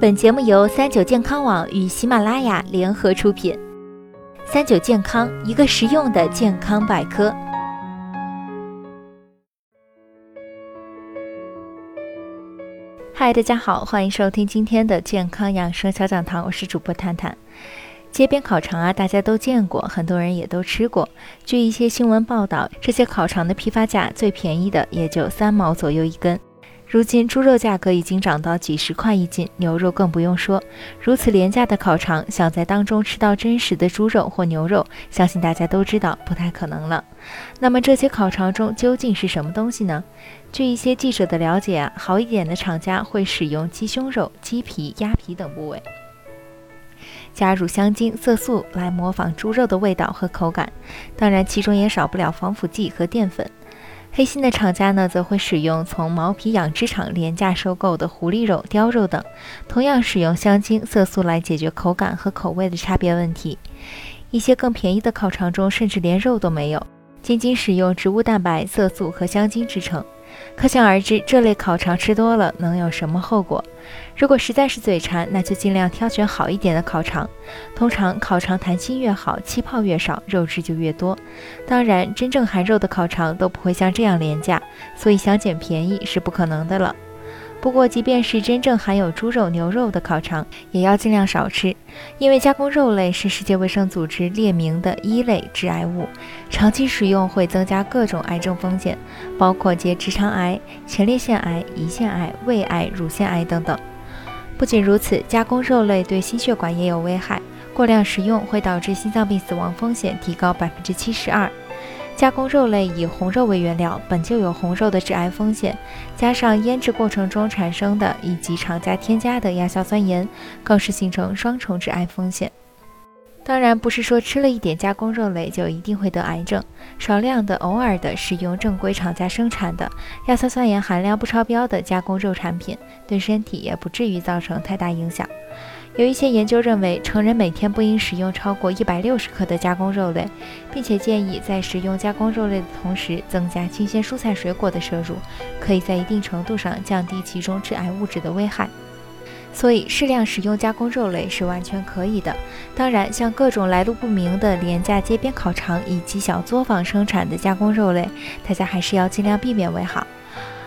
本节目由三九健康网与喜马拉雅联合出品。三九健康，一个实用的健康百科。嗨，大家好，欢迎收听今天的健康养生小讲堂，我是主播探探。街边烤肠啊，大家都见过，很多人也都吃过。据一些新闻报道，这些烤肠的批发价最便宜的也就三毛左右一根。如今猪肉价格已经涨到几十块一斤，牛肉更不用说。如此廉价的烤肠，想在当中吃到真实的猪肉或牛肉，相信大家都知道不太可能了。那么这些烤肠中究竟是什么东西呢？据一些记者的了解啊，好一点的厂家会使用鸡胸肉、鸡皮、鸭皮等部位，加入香精、色素来模仿猪肉的味道和口感。当然，其中也少不了防腐剂和淀粉。黑心的厂家呢，则会使用从毛皮养殖场廉价收购的狐狸肉、貂肉等，同样使用香精、色素来解决口感和口味的差别问题。一些更便宜的烤肠中，甚至连肉都没有，仅仅使用植物蛋白、色素和香精制成。可想而知，这类烤肠吃多了能有什么后果？如果实在是嘴馋，那就尽量挑选好一点的烤肠。通常烤肠弹性越好，气泡越少，肉质就越多。当然，真正含肉的烤肠都不会像这样廉价，所以想捡便宜是不可能的了。不过，即便是真正含有猪肉、牛肉的烤肠，也要尽量少吃，因为加工肉类是世界卫生组织列明的一类致癌物，长期食用会增加各种癌症风险，包括结直肠癌、前列腺癌、胰腺癌、胃癌、乳腺癌等等。不仅如此，加工肉类对心血管也有危害，过量食用会导致心脏病死亡风险提高百分之七十二。加工肉类以红肉为原料，本就有红肉的致癌风险，加上腌制过程中产生的以及厂家添加的亚硝酸盐，更是形成双重致癌风险。当然，不是说吃了一点加工肉类就一定会得癌症，少量的、偶尔的使用正规厂家生产的、亚硝酸盐含量不超标的加工肉产品，对身体也不至于造成太大影响。有一些研究认为，成人每天不应食用超过一百六十克的加工肉类，并且建议在食用加工肉类的同时，增加新鲜蔬菜水果的摄入，可以在一定程度上降低其中致癌物质的危害。所以，适量食用加工肉类是完全可以的。当然，像各种来路不明的廉价街边烤肠以及小作坊生产的加工肉类，大家还是要尽量避免为好。